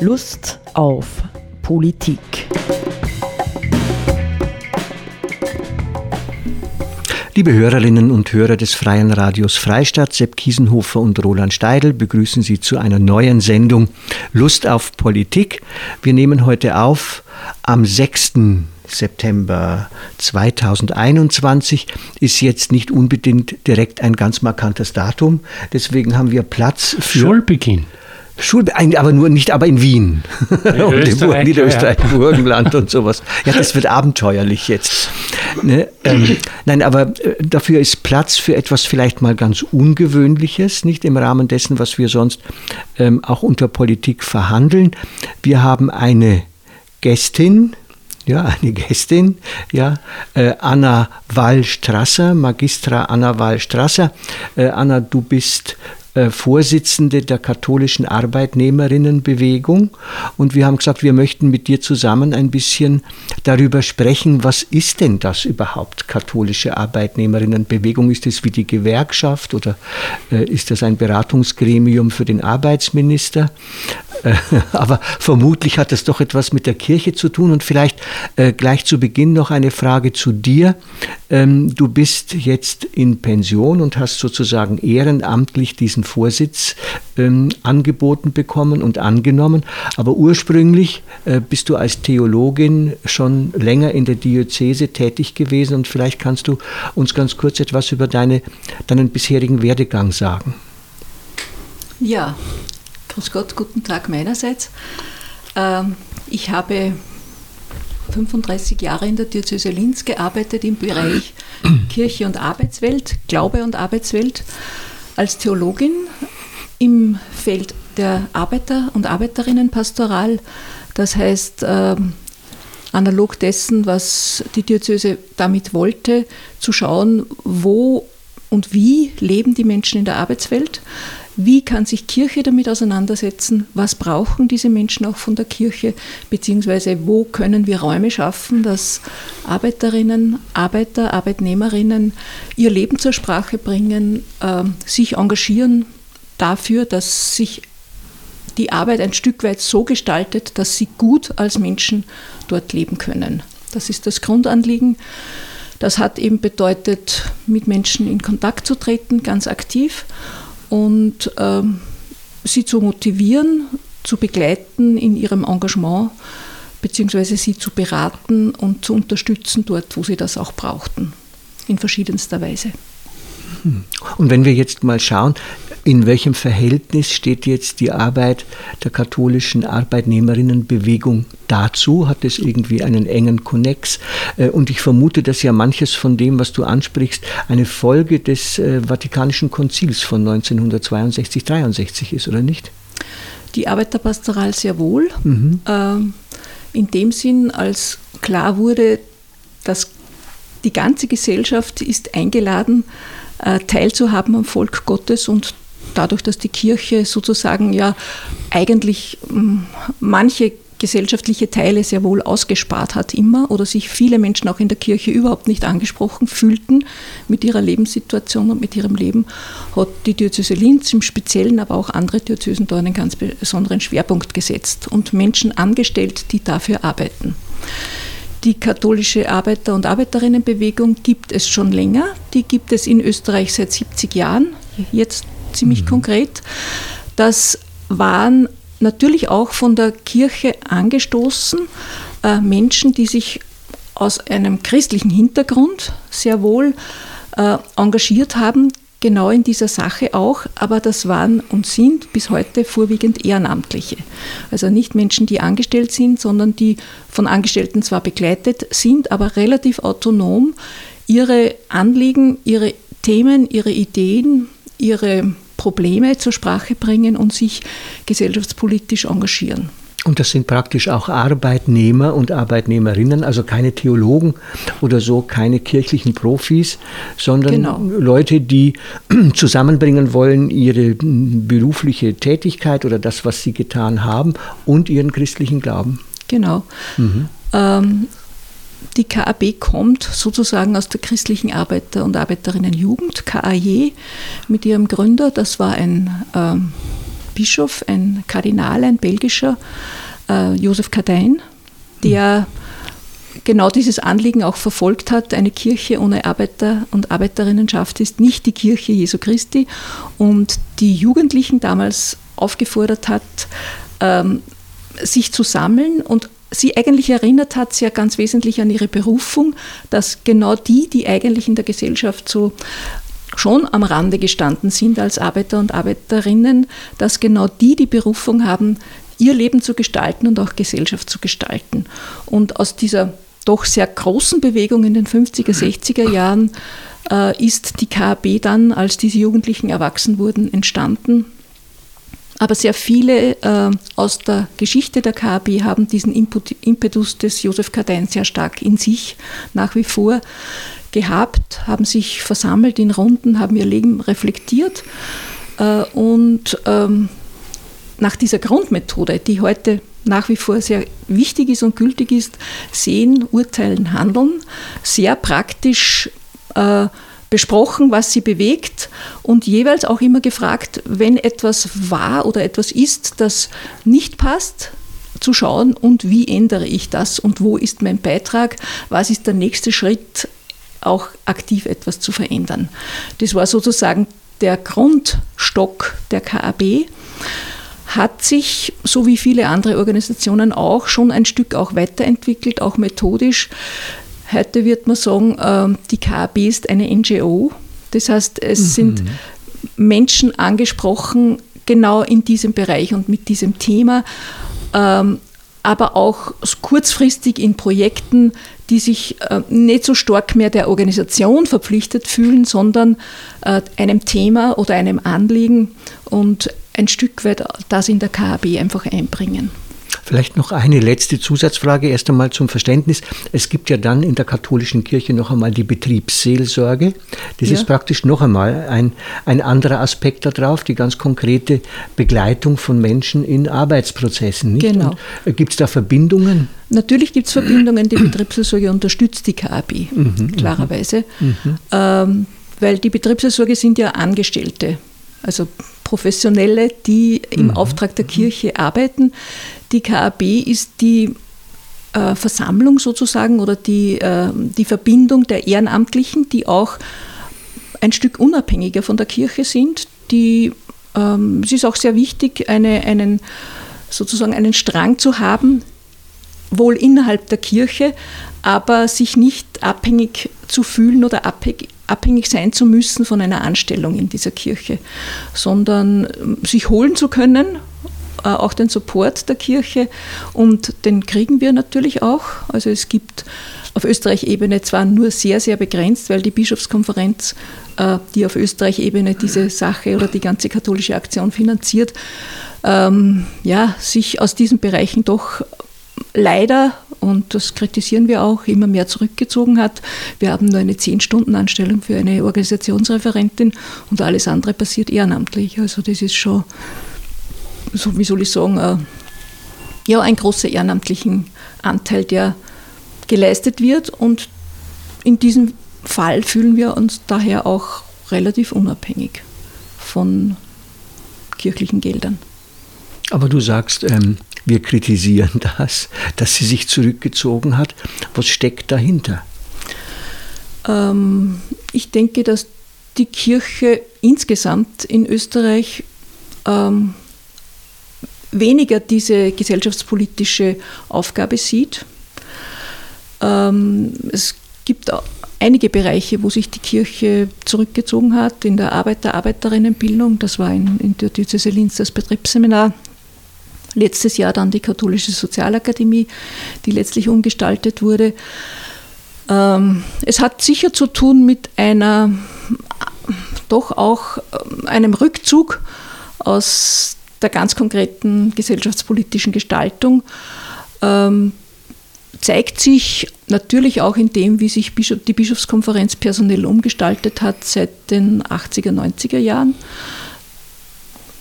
Lust auf Politik. Liebe Hörerinnen und Hörer des Freien Radios Freistadt, Sepp Kiesenhofer und Roland Steidl begrüßen Sie zu einer neuen Sendung Lust auf Politik. Wir nehmen heute auf am 6. September 2021 ist jetzt nicht unbedingt direkt ein ganz markantes Datum. Deswegen haben wir Platz für Schulbeginn. Schule, aber nur nicht, aber in Wien. In und Österreich, in Niederösterreich, ja. Burgenland und sowas. Ja, das wird abenteuerlich jetzt. Ne? Ähm, nein, aber äh, dafür ist Platz für etwas vielleicht mal ganz Ungewöhnliches, nicht im Rahmen dessen, was wir sonst ähm, auch unter Politik verhandeln. Wir haben eine Gästin, ja, eine Gästin, ja, äh, Anna Wall-Strasser, Magistra Anna Wall-Strasser. Äh, Anna, du bist Vorsitzende der katholischen Arbeitnehmerinnenbewegung und wir haben gesagt, wir möchten mit dir zusammen ein bisschen darüber sprechen, was ist denn das überhaupt, katholische Arbeitnehmerinnenbewegung? Ist es wie die Gewerkschaft oder äh, ist das ein Beratungsgremium für den Arbeitsminister? Äh, aber vermutlich hat das doch etwas mit der Kirche zu tun und vielleicht äh, gleich zu Beginn noch eine Frage zu dir. Ähm, du bist jetzt in Pension und hast sozusagen ehrenamtlich diesen Vorsitz ähm, angeboten bekommen und angenommen. Aber ursprünglich äh, bist du als Theologin schon länger in der Diözese tätig gewesen und vielleicht kannst du uns ganz kurz etwas über deine, deinen bisherigen Werdegang sagen. Ja, grüß Gott, guten Tag meinerseits. Ähm, ich habe 35 Jahre in der Diözese Linz gearbeitet im Bereich Kirche und Arbeitswelt, Glaube und Arbeitswelt, als Theologin im Feld der Arbeiter- und Arbeiterinnenpastoral. Das heißt, ähm, analog dessen, was die Diözese damit wollte, zu schauen, wo und wie leben die Menschen in der Arbeitswelt, wie kann sich Kirche damit auseinandersetzen, was brauchen diese Menschen auch von der Kirche, beziehungsweise wo können wir Räume schaffen, dass Arbeiterinnen, Arbeiter, Arbeitnehmerinnen ihr Leben zur Sprache bringen, äh, sich engagieren dafür, dass sich die Arbeit ein Stück weit so gestaltet, dass sie gut als Menschen dort leben können. Das ist das Grundanliegen. Das hat eben bedeutet, mit Menschen in Kontakt zu treten, ganz aktiv und ähm, sie zu motivieren, zu begleiten in ihrem Engagement, beziehungsweise sie zu beraten und zu unterstützen dort, wo sie das auch brauchten, in verschiedenster Weise. Und wenn wir jetzt mal schauen, in welchem Verhältnis steht jetzt die Arbeit der katholischen Arbeitnehmerinnenbewegung dazu? Hat es irgendwie einen engen Konnex? Äh, und ich vermute, dass ja manches von dem, was du ansprichst, eine Folge des äh, Vatikanischen Konzils von 1962-63 ist, oder nicht? Die Arbeiterpastoral sehr wohl. Mhm. Ähm, in dem Sinn, als klar wurde, dass die ganze Gesellschaft ist eingeladen, äh, teilzuhaben am Volk Gottes und dadurch, dass die Kirche sozusagen ja eigentlich mm, manche gesellschaftliche Teile sehr wohl ausgespart hat immer oder sich viele Menschen auch in der Kirche überhaupt nicht angesprochen fühlten mit ihrer Lebenssituation und mit ihrem Leben, hat die Diözese Linz im Speziellen, aber auch andere Diözesen da einen ganz besonderen Schwerpunkt gesetzt und Menschen angestellt, die dafür arbeiten. Die katholische Arbeiter- und Arbeiterinnenbewegung gibt es schon länger. Die gibt es in Österreich seit 70 Jahren, jetzt ziemlich mhm. konkret. Das waren natürlich auch von der Kirche angestoßen äh, Menschen, die sich aus einem christlichen Hintergrund sehr wohl äh, engagiert haben, genau in dieser Sache auch, aber das waren und sind bis heute vorwiegend Ehrenamtliche. Also nicht Menschen, die angestellt sind, sondern die von Angestellten zwar begleitet sind, aber relativ autonom ihre Anliegen, ihre Themen, ihre Ideen, ihre Probleme zur Sprache bringen und sich gesellschaftspolitisch engagieren. Und das sind praktisch auch Arbeitnehmer und Arbeitnehmerinnen, also keine Theologen oder so, keine kirchlichen Profis, sondern genau. Leute, die zusammenbringen wollen ihre berufliche Tätigkeit oder das, was sie getan haben und ihren christlichen Glauben. Genau. Mhm. Ähm, die KAB kommt sozusagen aus der christlichen Arbeiter- und Arbeiterinnenjugend, KAJ, mit ihrem Gründer. Das war ein ähm, Bischof, ein Kardinal, ein belgischer, äh, Josef Kadein, der genau dieses Anliegen auch verfolgt hat. Eine Kirche ohne Arbeiter und Arbeiterinnenschaft ist nicht die Kirche Jesu Christi und die Jugendlichen damals aufgefordert hat, ähm, sich zu sammeln und sie eigentlich erinnert hat ja ganz wesentlich an ihre Berufung, dass genau die, die eigentlich in der Gesellschaft so schon am Rande gestanden sind als Arbeiter und Arbeiterinnen, dass genau die die Berufung haben, ihr Leben zu gestalten und auch Gesellschaft zu gestalten. Und aus dieser doch sehr großen Bewegung in den 50er, 60er Jahren äh, ist die KAB dann, als diese Jugendlichen erwachsen wurden, entstanden. Aber sehr viele äh, aus der Geschichte der KAB haben diesen Input, Impetus des Josef Kadein sehr stark in sich nach wie vor gehabt, haben sich versammelt in Runden, haben ihr Leben reflektiert äh, und ähm, nach dieser Grundmethode, die heute nach wie vor sehr wichtig ist und gültig ist, sehen, urteilen, handeln, sehr praktisch äh, besprochen, was sie bewegt und jeweils auch immer gefragt, wenn etwas war oder etwas ist, das nicht passt, zu schauen und wie ändere ich das und wo ist mein Beitrag, was ist der nächste Schritt, auch aktiv etwas zu verändern. Das war sozusagen der Grundstock der KAB hat sich, so wie viele andere Organisationen auch, schon ein Stück auch weiterentwickelt, auch methodisch. Heute wird man sagen, ähm, die KAB ist eine NGO. Das heißt, es mhm. sind Menschen angesprochen, genau in diesem Bereich und mit diesem Thema, ähm, aber auch kurzfristig in Projekten, die sich äh, nicht so stark mehr der Organisation verpflichtet fühlen, sondern äh, einem Thema oder einem Anliegen und ein Stück weit das in der KAB einfach einbringen. Vielleicht noch eine letzte Zusatzfrage erst einmal zum Verständnis. Es gibt ja dann in der katholischen Kirche noch einmal die Betriebsseelsorge. Das ja. ist praktisch noch einmal ein, ein anderer Aspekt darauf, die ganz konkrete Begleitung von Menschen in Arbeitsprozessen. Nicht? Genau. Äh, gibt es da Verbindungen? Natürlich gibt es Verbindungen. Die Betriebsseelsorge unterstützt die KAB, mhm, mhm, klarerweise. Mhm. Ähm, weil die Betriebsseelsorge sind ja Angestellte. Also Professionelle, die im mhm. Auftrag der Kirche arbeiten. Die KAB ist die äh, Versammlung sozusagen oder die, äh, die Verbindung der Ehrenamtlichen, die auch ein Stück unabhängiger von der Kirche sind. Die, ähm, es ist auch sehr wichtig, eine, einen, sozusagen einen Strang zu haben, wohl innerhalb der Kirche, aber sich nicht abhängig zu fühlen oder abhängig, abhängig sein zu müssen von einer Anstellung in dieser Kirche, sondern ähm, sich holen zu können, äh, auch den Support der Kirche und den kriegen wir natürlich auch. Also es gibt auf Österreich-Ebene zwar nur sehr, sehr begrenzt, weil die Bischofskonferenz, äh, die auf Österreich-Ebene diese Sache oder die ganze katholische Aktion finanziert, ähm, ja, sich aus diesen Bereichen doch leider, und das kritisieren wir auch, immer mehr zurückgezogen hat. Wir haben nur eine 10-Stunden-Anstellung für eine Organisationsreferentin und alles andere passiert ehrenamtlich. Also das ist schon, so, wie soll ich sagen, äh, ja, ein großer ehrenamtlichen Anteil, der geleistet wird. Und in diesem Fall fühlen wir uns daher auch relativ unabhängig von kirchlichen Geldern. Aber du sagst, ähm, wir kritisieren das, dass sie sich zurückgezogen hat. Was steckt dahinter? Ähm, ich denke, dass die Kirche insgesamt in Österreich ähm, weniger diese gesellschaftspolitische Aufgabe sieht. Ähm, es gibt einige Bereiche, wo sich die Kirche zurückgezogen hat, in der Arbeiter-, Arbeiterinnenbildung, das war in, in der Diözese Linz das Betriebsseminar, letztes Jahr dann die Katholische Sozialakademie, die letztlich umgestaltet wurde. Ähm, es hat sicher zu tun mit einer, doch auch ähm, einem Rückzug aus der ganz konkreten gesellschaftspolitischen Gestaltung. Ähm, zeigt sich natürlich auch in dem, wie sich die Bischofskonferenz personell umgestaltet hat seit den 80er, 90er Jahren.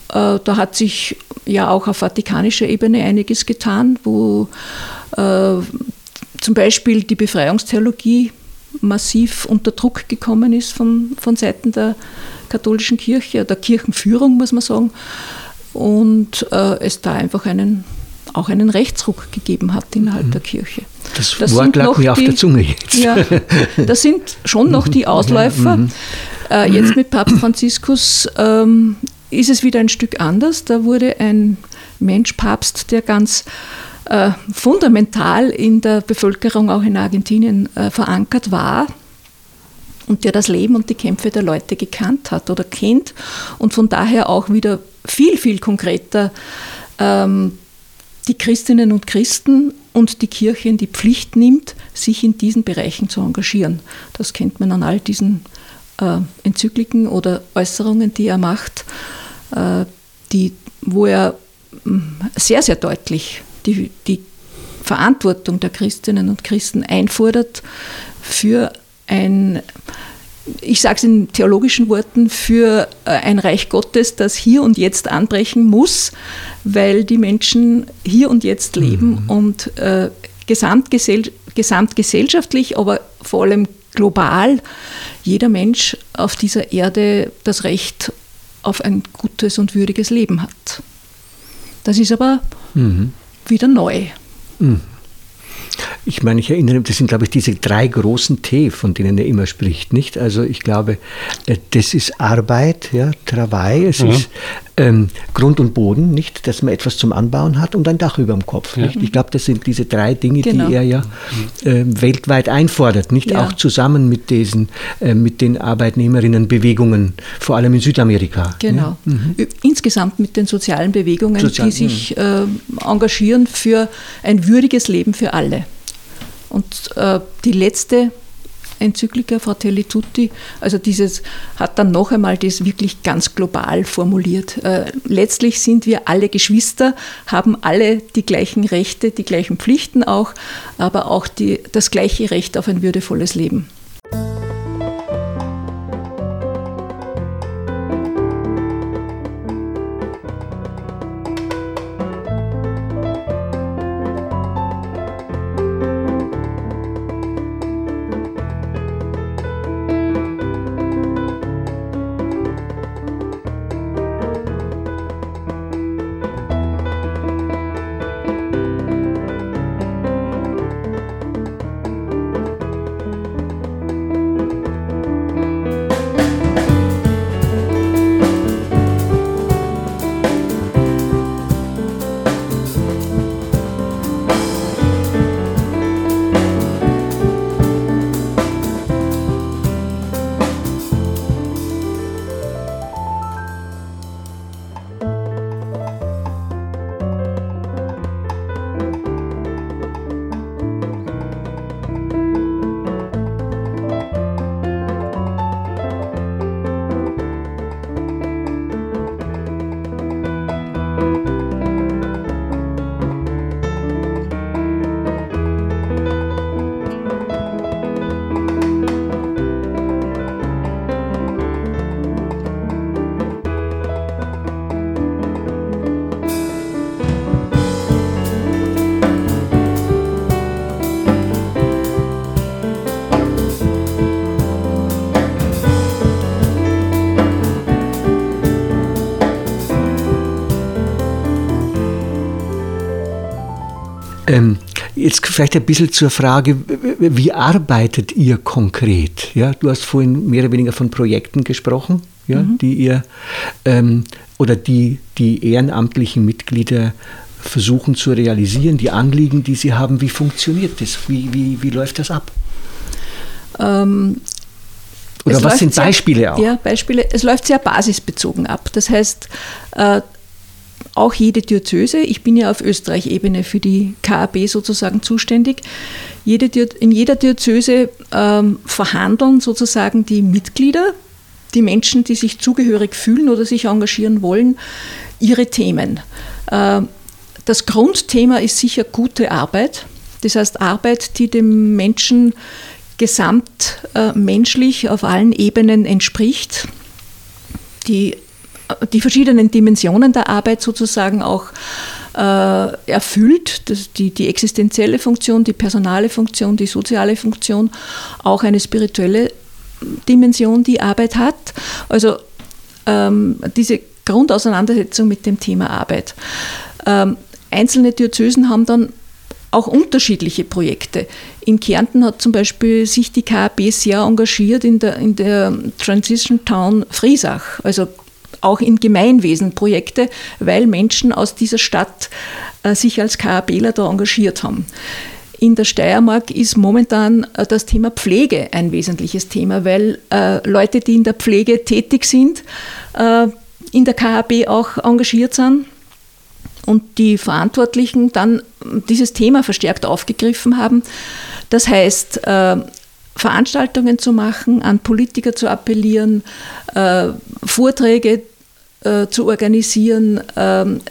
Äh, da hat sich ja auch auf vatikanischer Ebene einiges getan, wo äh, zum Beispiel die Befreiungstheologie massiv unter Druck gekommen ist von, von Seiten der katholischen Kirche, der Kirchenführung, muss man sagen. und äh, es da einfach einen, auch einen Rechtsruck gegeben hat innerhalb mhm. der Kirche. Das, das Wort lag mir auf der Zunge jetzt. Ja, das sind schon noch die Ausläufer. Mhm. Äh, jetzt mit Papst Franziskus ähm, ist es wieder ein Stück anders. Da wurde ein Mensch Papst, der ganz äh, fundamental in der Bevölkerung auch in Argentinien äh, verankert war und der das Leben und die Kämpfe der Leute gekannt hat oder kennt und von daher auch wieder viel, viel konkreter ähm, die Christinnen und Christen und die Kirche in die Pflicht nimmt, sich in diesen Bereichen zu engagieren. Das kennt man an all diesen äh, Enzykliken oder Äußerungen, die er macht, äh, die, wo er mm, sehr, sehr deutlich die, die Verantwortung der Christinnen und Christen einfordert für ein, ich sage es in theologischen Worten, für äh, ein Reich Gottes, das hier und jetzt anbrechen muss, weil die Menschen hier und jetzt leben mhm. und äh, gesamtgesell gesamtgesellschaftlich, aber vor allem global jeder Mensch auf dieser Erde das Recht auf ein gutes und würdiges Leben hat. Das ist aber mhm. wieder neu. Mhm. Ich meine, ich erinnere, das sind, glaube ich, diese drei großen T, von denen er immer spricht, nicht? Also ich glaube, äh, das ist Arbeit, ja, Travail, es mhm. ist ähm, Grund und Boden, nicht? Dass man etwas zum Anbauen hat und ein Dach über dem Kopf, ja. nicht? Ich glaube, das sind diese drei Dinge, genau. die er ja äh, weltweit einfordert, nicht? Ja. Auch zusammen mit diesen, äh, mit den Arbeitnehmerinnenbewegungen, vor allem in Südamerika. Genau. Ja? Mhm. Insgesamt mit den sozialen Bewegungen, Sozial die sich äh, engagieren für ein würdiges Leben für alle. Und äh, die letzte Enzyklika Fratelli Tutti, also dieses hat dann noch einmal das wirklich ganz global formuliert. Äh, letztlich sind wir alle Geschwister, haben alle die gleichen Rechte, die gleichen Pflichten auch, aber auch die, das gleiche Recht auf ein würdevolles Leben. Vielleicht ein bisschen zur Frage, wie arbeitet ihr konkret? Ja, du hast vorhin mehr oder weniger von Projekten gesprochen, ja, mhm. die ihr ähm, oder die die ehrenamtlichen Mitglieder versuchen zu realisieren, die Anliegen, die sie haben. Wie funktioniert das? Wie, wie, wie läuft das ab? Ähm, oder was sind Beispiele sehr, auch? Ja, Beispiele. Es läuft sehr basisbezogen ab. Das heißt, äh, auch jede Diözese, ich bin ja auf Österreich-Ebene für die KAB sozusagen zuständig, jede, in jeder Diözese ähm, verhandeln sozusagen die Mitglieder, die Menschen, die sich zugehörig fühlen oder sich engagieren wollen, ihre Themen. Äh, das Grundthema ist sicher gute Arbeit, das heißt Arbeit, die dem Menschen gesamtmenschlich äh, auf allen Ebenen entspricht, die die verschiedenen Dimensionen der Arbeit sozusagen auch äh, erfüllt, das, die, die existenzielle Funktion, die personale Funktion, die soziale Funktion, auch eine spirituelle Dimension, die Arbeit hat. Also ähm, diese Grundauseinandersetzung mit dem Thema Arbeit. Ähm, einzelne Diözesen haben dann auch unterschiedliche Projekte. In Kärnten hat zum Beispiel sich die KAB sehr engagiert in der, in der Transition Town Friesach, also auch in Gemeinwesenprojekte, weil Menschen aus dieser Stadt äh, sich als KABler da engagiert haben. In der Steiermark ist momentan äh, das Thema Pflege ein wesentliches Thema, weil äh, Leute, die in der Pflege tätig sind, in der KAB auch engagiert sind und die Verantwortlichen dann dieses Thema verstärkt aufgegriffen haben. Das heißt, Veranstaltungen zu machen, an Politiker zu appellieren, äh, Vorträge äh, zu organisieren, ähm,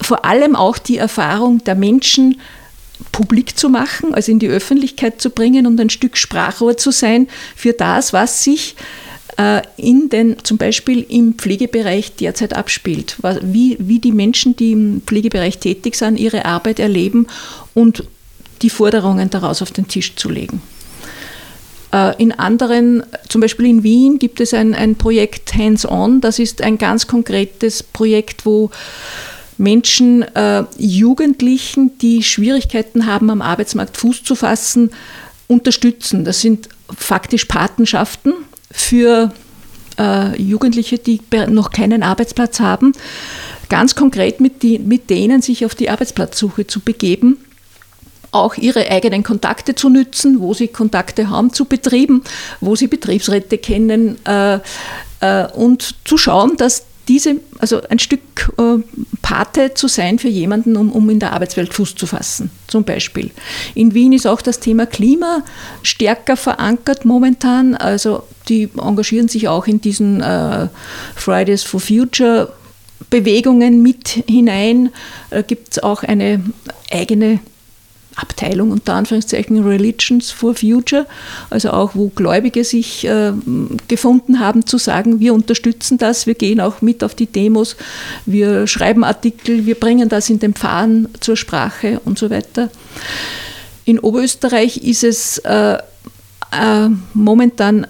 vor allem auch die Erfahrung der Menschen publik zu machen, also in die Öffentlichkeit zu bringen und ein Stück Sprachrohr zu sein für das, was sich äh, in den, zum Beispiel im Pflegebereich derzeit abspielt. Wie, wie die Menschen, die im Pflegebereich tätig sind, ihre Arbeit erleben und die Forderungen daraus auf den Tisch zu legen. Äh, in anderen, zum Beispiel in Wien, gibt es ein, ein Projekt Hands-On. Das ist ein ganz konkretes Projekt, wo Menschen, äh, Jugendlichen, die Schwierigkeiten haben, am Arbeitsmarkt Fuß zu fassen, unterstützen. Das sind faktisch Patenschaften für äh, Jugendliche, die noch keinen Arbeitsplatz haben, ganz konkret mit, die, mit denen sich auf die Arbeitsplatzsuche zu begeben auch ihre eigenen Kontakte zu nützen, wo sie Kontakte haben zu Betrieben, wo sie Betriebsräte kennen äh, äh, und zu schauen, dass diese, also ein Stück äh, Pate zu sein für jemanden, um, um in der Arbeitswelt Fuß zu fassen, zum Beispiel. In Wien ist auch das Thema Klima stärker verankert momentan. Also die engagieren sich auch in diesen äh, Fridays for Future Bewegungen mit hinein. Da gibt es auch eine eigene Abteilung unter Anführungszeichen Religions for Future, also auch wo Gläubige sich äh, gefunden haben zu sagen, wir unterstützen das, wir gehen auch mit auf die Demos, wir schreiben Artikel, wir bringen das in den Pfarren zur Sprache und so weiter. In Oberösterreich ist es äh, äh, momentan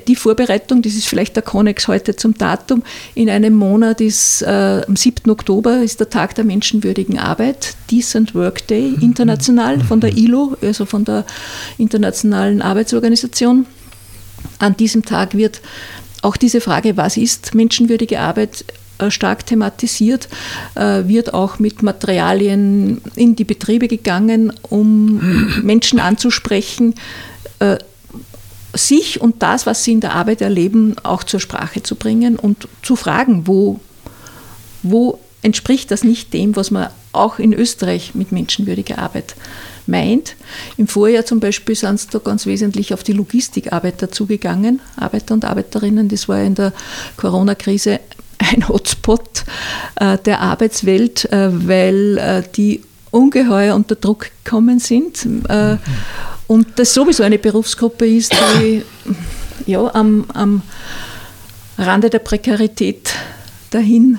die Vorbereitung, das ist vielleicht der Konnex heute zum Datum, in einem Monat ist, äh, am 7. Oktober ist der Tag der menschenwürdigen Arbeit, Decent Work Day, mhm. international von der ILO, also von der Internationalen Arbeitsorganisation. An diesem Tag wird auch diese Frage, was ist menschenwürdige Arbeit, äh, stark thematisiert, äh, wird auch mit Materialien in die Betriebe gegangen, um Menschen anzusprechen, äh, sich und das, was sie in der Arbeit erleben, auch zur Sprache zu bringen und zu fragen, wo, wo entspricht das nicht dem, was man auch in Österreich mit menschenwürdiger Arbeit meint. Im Vorjahr zum Beispiel sind es da ganz wesentlich auf die Logistikarbeiter zugegangen, Arbeiter und Arbeiterinnen. Das war in der Corona-Krise ein Hotspot äh, der Arbeitswelt, äh, weil äh, die ungeheuer unter Druck gekommen sind. Mhm und das sowieso eine Berufsgruppe ist, die ja, am, am Rande der Prekarität dahin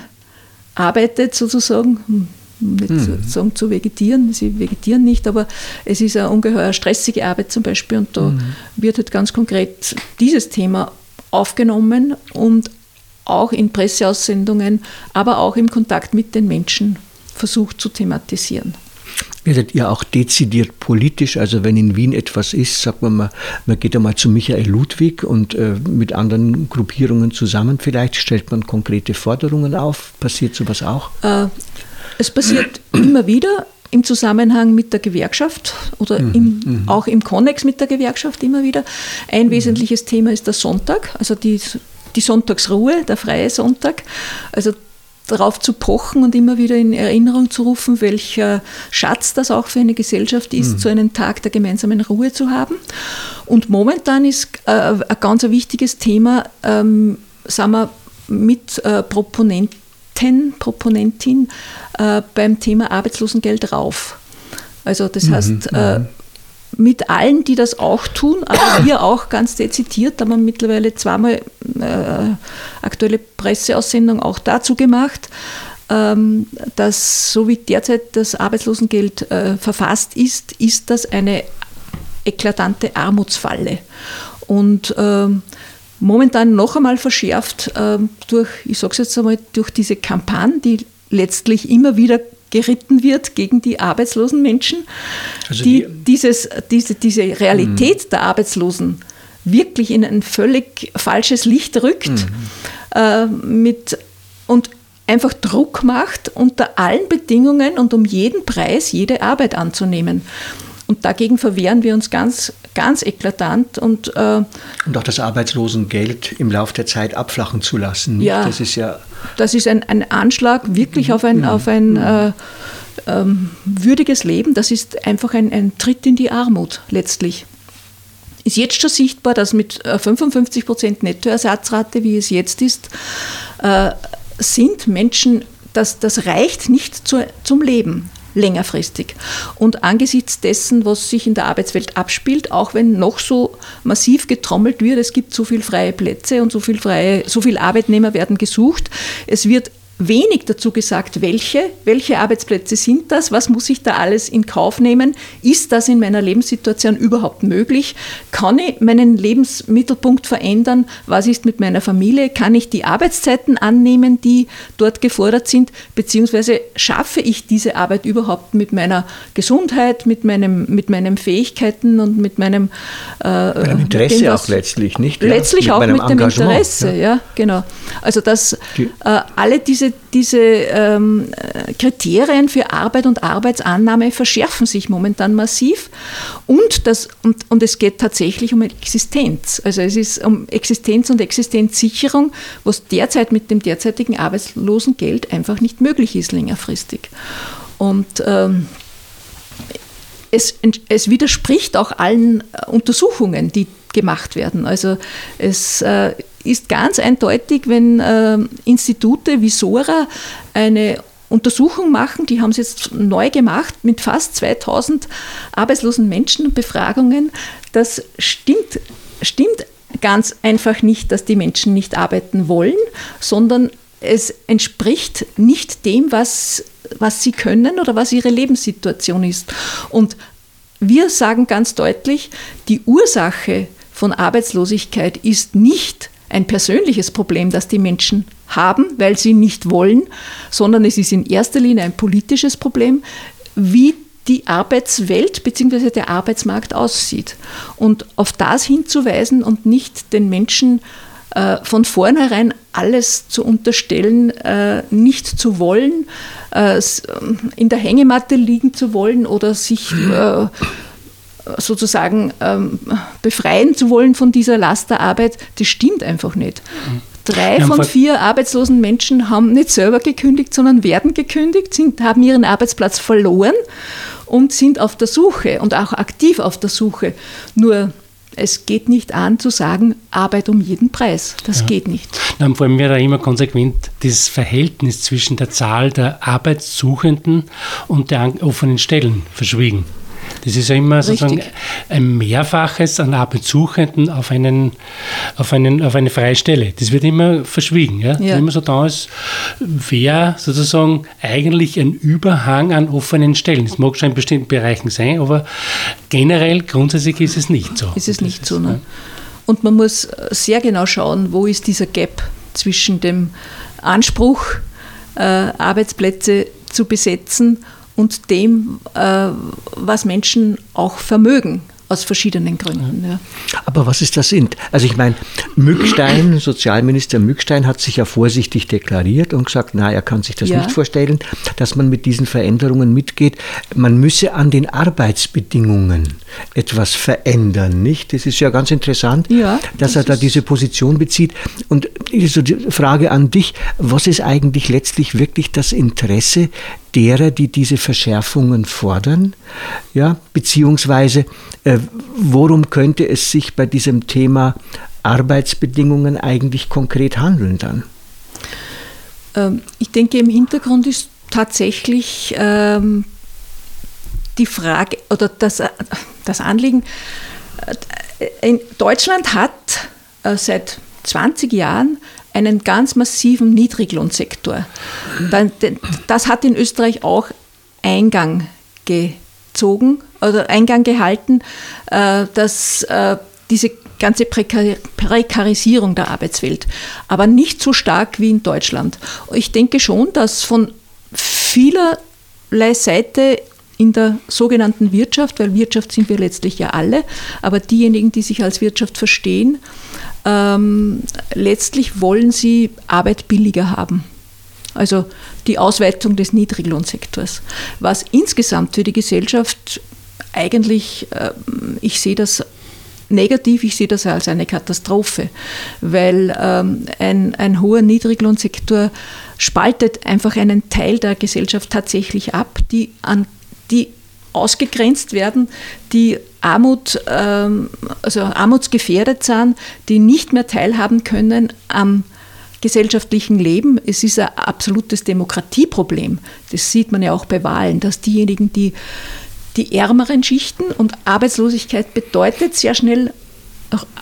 arbeitet, sozusagen. Nicht mhm. sozusagen zu vegetieren, sie vegetieren nicht, aber es ist eine ungeheuer stressige Arbeit zum Beispiel und da mhm. wird halt ganz konkret dieses Thema aufgenommen und auch in Presseaussendungen, aber auch im Kontakt mit den Menschen versucht zu thematisieren. Werdet ihr auch dezidiert politisch? Also wenn in Wien etwas ist, sagt man mal, man geht einmal zu Michael Ludwig und äh, mit anderen Gruppierungen zusammen vielleicht, stellt man konkrete Forderungen auf? Passiert sowas auch? Äh, es passiert immer wieder im Zusammenhang mit der Gewerkschaft oder mhm, im, mhm. auch im Konnex mit der Gewerkschaft immer wieder. Ein mhm. wesentliches Thema ist der Sonntag, also die, die Sonntagsruhe, der freie Sonntag. Also darauf zu pochen und immer wieder in Erinnerung zu rufen, welcher Schatz das auch für eine Gesellschaft ist, mhm. so einen Tag der gemeinsamen Ruhe zu haben. Und momentan ist äh, ein ganz wichtiges Thema, ähm, sagen wir, mit äh, Proponenten, Proponentin äh, beim Thema Arbeitslosengeld rauf. Also das mhm. heißt, äh, mhm mit allen, die das auch tun, aber wir auch ganz dezidiert, haben wir mittlerweile zweimal äh, aktuelle Presseaussendung auch dazu gemacht, ähm, dass so wie derzeit das Arbeitslosengeld äh, verfasst ist, ist das eine eklatante Armutsfalle. Und ähm, momentan noch einmal verschärft äh, durch, ich sage es jetzt einmal, durch diese Kampagne, die letztlich immer wieder geritten wird gegen die arbeitslosen Menschen, also die, die dieses, diese, diese Realität mhm. der Arbeitslosen wirklich in ein völlig falsches Licht rückt mhm. äh, mit, und einfach Druck macht, unter allen Bedingungen und um jeden Preis jede Arbeit anzunehmen. Und dagegen verwehren wir uns ganz, ganz eklatant. Und, äh, und auch das Arbeitslosengeld im Laufe der Zeit abflachen zu lassen. Ja, das ist ja. Das ist ein, ein Anschlag wirklich auf ein, auf ein äh, ähm, würdiges Leben. Das ist einfach ein, ein Tritt in die Armut letztlich ist jetzt schon sichtbar, dass mit 55 Prozent Nettoersatzrate, wie es jetzt ist, äh, sind Menschen, das, das reicht nicht zu, zum Leben längerfristig. Und angesichts dessen, was sich in der Arbeitswelt abspielt, auch wenn noch so massiv getrommelt wird, es gibt so viele freie Plätze und so viel freie, so viele Arbeitnehmer werden gesucht, es wird wenig dazu gesagt, welche, welche Arbeitsplätze sind das, was muss ich da alles in Kauf nehmen, ist das in meiner Lebenssituation überhaupt möglich, kann ich meinen Lebensmittelpunkt verändern, was ist mit meiner Familie, kann ich die Arbeitszeiten annehmen, die dort gefordert sind, beziehungsweise schaffe ich diese Arbeit überhaupt mit meiner Gesundheit, mit, meinem, mit meinen Fähigkeiten und mit meinem, äh, mit Interesse dem, auch letztlich, nicht? Letztlich ja, mit auch mit dem Interesse, ja. ja. genau. Also dass äh, alle diese diese, diese ähm, Kriterien für Arbeit und Arbeitsannahme verschärfen sich momentan massiv und, das, und, und es geht tatsächlich um Existenz. Also es ist um Existenz und Existenzsicherung, was derzeit mit dem derzeitigen Arbeitslosengeld einfach nicht möglich ist längerfristig. Und ähm, es, es, widerspricht auch allen Untersuchungen, die gemacht werden. Also es äh, ist ganz eindeutig, wenn äh, Institute wie SORA eine Untersuchung machen, die haben es jetzt neu gemacht mit fast 2000 arbeitslosen Menschen und Befragungen, das stimmt, stimmt ganz einfach nicht, dass die Menschen nicht arbeiten wollen, sondern es entspricht nicht dem, was, was sie können oder was ihre Lebenssituation ist. Und wir sagen ganz deutlich, die Ursache von Arbeitslosigkeit ist nicht ein persönliches Problem, das die Menschen haben, weil sie nicht wollen, sondern es ist in erster Linie ein politisches Problem, wie die Arbeitswelt bzw. der Arbeitsmarkt aussieht. Und auf das hinzuweisen und nicht den Menschen äh, von vornherein alles zu unterstellen, äh, nicht zu wollen, äh, in der Hängematte liegen zu wollen oder sich äh, sozusagen ähm, befreien zu wollen von dieser Last der Arbeit, das stimmt einfach nicht. Drei von vier arbeitslosen Menschen haben nicht selber gekündigt, sondern werden gekündigt, sind, haben ihren Arbeitsplatz verloren und sind auf der Suche und auch aktiv auf der Suche. Nur es geht nicht an zu sagen, Arbeit um jeden Preis. Das ja. geht nicht. Dann vor allem wird immer konsequent das Verhältnis zwischen der Zahl der Arbeitssuchenden und der offenen Stellen verschwiegen. Das ist ja immer Richtig. sozusagen ein Mehrfaches an Arbeitssuchenden auf, einen, auf, einen, auf eine freie Stelle. Das wird immer verschwiegen. Ja? ja. Immer so da als wäre sozusagen eigentlich ein Überhang an offenen Stellen. Das mag schon in bestimmten Bereichen sein, aber generell, grundsätzlich ist es nicht so. Ist es nicht ist, so. Ne? Und man muss sehr genau schauen, wo ist dieser Gap zwischen dem Anspruch, äh, Arbeitsplätze zu besetzen und dem, äh, was Menschen auch vermögen aus verschiedenen Gründen. Ja. Aber was ist das sind? Also ich meine, Mückstein, Sozialminister Mückstein hat sich ja vorsichtig deklariert und gesagt, na, er kann sich das ja. nicht vorstellen, dass man mit diesen Veränderungen mitgeht. Man müsse an den Arbeitsbedingungen etwas verändern, nicht? Das ist ja ganz interessant, ja, dass das er da diese Position bezieht. Und so die Frage an dich, was ist eigentlich letztlich wirklich das Interesse derer, die diese Verschärfungen fordern? Ja, beziehungsweise äh, worum könnte es sich bei diesem Thema Arbeitsbedingungen eigentlich konkret handeln dann? Ähm, ich denke, im Hintergrund ist tatsächlich ähm, die Frage oder das, äh, das Anliegen, äh, Deutschland hat äh, seit 20 Jahren einen ganz massiven Niedriglohnsektor. Das hat in Österreich auch Eingang gezogen oder Eingang gehalten, äh, dass äh, diese ganze Prekarisierung der Arbeitswelt, aber nicht so stark wie in Deutschland. Ich denke schon, dass von vielerlei Seite in der sogenannten Wirtschaft, weil Wirtschaft sind wir letztlich ja alle, aber diejenigen, die sich als Wirtschaft verstehen, ähm, letztlich wollen sie Arbeit billiger haben. Also die Ausweitung des Niedriglohnsektors. Was insgesamt für die Gesellschaft eigentlich, äh, ich sehe das negativ, ich sehe das als eine Katastrophe, weil ähm, ein, ein hoher Niedriglohnsektor spaltet einfach einen Teil der Gesellschaft tatsächlich ab, die, an, die ausgegrenzt werden, die Armut, ähm, also armutsgefährdet sind, die nicht mehr teilhaben können am gesellschaftlichen Leben. Es ist ein absolutes Demokratieproblem. Das sieht man ja auch bei Wahlen, dass diejenigen, die die ärmeren Schichten und Arbeitslosigkeit bedeutet sehr schnell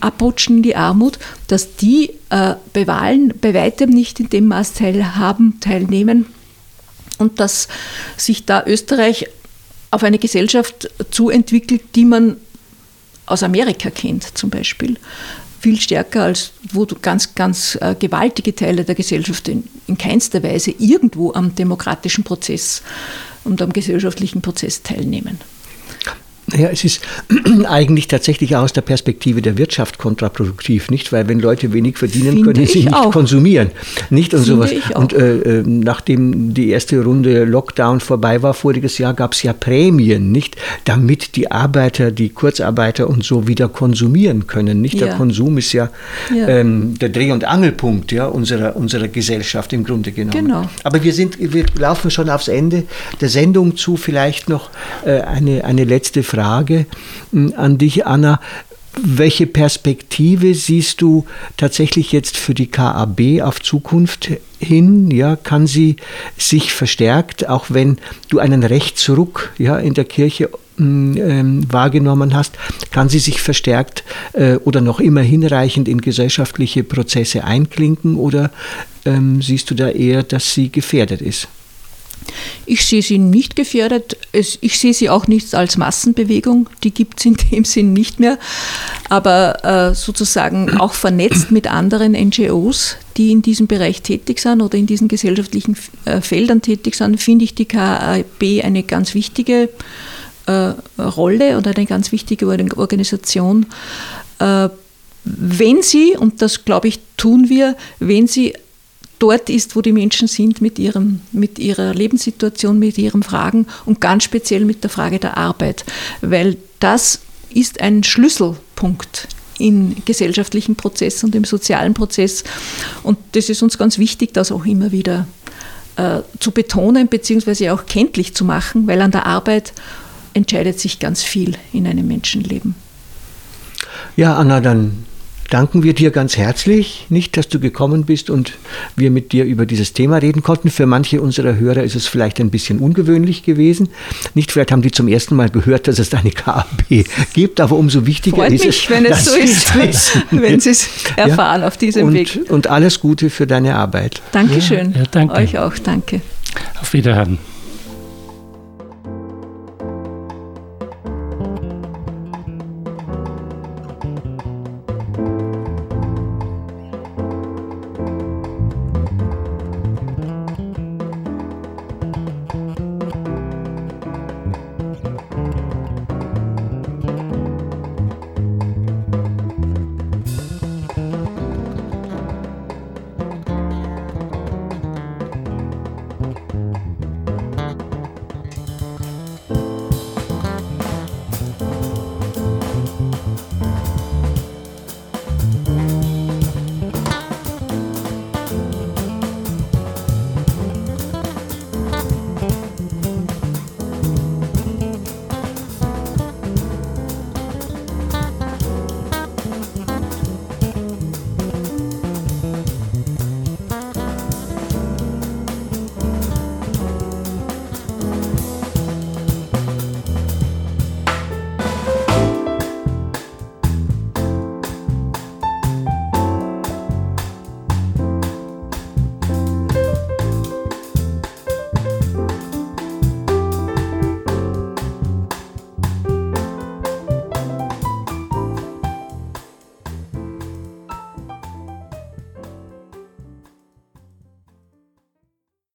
abrutschen in die Armut, dass die äh, bei Wahlen bei weitem nicht in dem Maß teilhaben, teilnehmen und dass sich da Österreich auf eine Gesellschaft zuentwickelt, die man aus Amerika kennt zum Beispiel. Viel stärker als wo ganz, ganz äh, gewaltige Teile der Gesellschaft in, in keinster Weise irgendwo am demokratischen Prozess und am gesellschaftlichen Prozess teilnehmen. Ja, es ist eigentlich tatsächlich aus der Perspektive der Wirtschaft kontraproduktiv, nicht? Weil wenn Leute wenig verdienen, Finde können sie nicht auch. konsumieren, nicht und Finde sowas. Und äh, äh, nachdem die erste Runde Lockdown vorbei war voriges Jahr, gab es ja Prämien, nicht? Damit die Arbeiter, die Kurzarbeiter und so wieder konsumieren können, nicht? Ja. Der Konsum ist ja, ja. Ähm, der Dreh- und Angelpunkt ja, unserer, unserer Gesellschaft im Grunde genommen. Genau. Aber wir sind, wir laufen schon aufs Ende der Sendung zu. Vielleicht noch äh, eine, eine letzte Frage. Frage hm, an dich, Anna. Welche Perspektive siehst du tatsächlich jetzt für die KAB auf Zukunft hin? Ja, kann sie sich verstärkt, auch wenn du einen Rechtsruck ja, in der Kirche hm, ähm, wahrgenommen hast, kann sie sich verstärkt äh, oder noch immer hinreichend in gesellschaftliche Prozesse einklinken oder ähm, siehst du da eher, dass sie gefährdet ist? Ich sehe sie nicht gefährdet. Ich sehe sie auch nicht als Massenbewegung. Die gibt es in dem Sinn nicht mehr. Aber äh, sozusagen auch vernetzt mit anderen NGOs, die in diesem Bereich tätig sind oder in diesen gesellschaftlichen äh, Feldern tätig sind, finde ich die KAB eine ganz wichtige äh, Rolle oder eine ganz wichtige Organisation. Wenn sie, und das glaube ich tun wir, wenn sie dort ist, wo die Menschen sind mit, ihrem, mit ihrer Lebenssituation, mit ihren Fragen und ganz speziell mit der Frage der Arbeit, weil das ist ein Schlüsselpunkt im gesellschaftlichen Prozess und im sozialen Prozess. Und das ist uns ganz wichtig, das auch immer wieder äh, zu betonen bzw. auch kenntlich zu machen, weil an der Arbeit entscheidet sich ganz viel in einem Menschenleben. Ja, Anna, dann danken wir dir ganz herzlich, nicht, dass du gekommen bist und wir mit dir über dieses Thema reden konnten. Für manche unserer Hörer ist es vielleicht ein bisschen ungewöhnlich gewesen. Nicht, vielleicht haben die zum ersten Mal gehört, dass es eine KAB gibt, aber umso wichtiger Freut ist mich, es, wenn es so ist, wenn Sie es erfahren ja? auf diesem und, Weg. Und alles Gute für deine Arbeit. Dankeschön. Ja, ja danke. Euch auch, danke. Auf Wiederhören.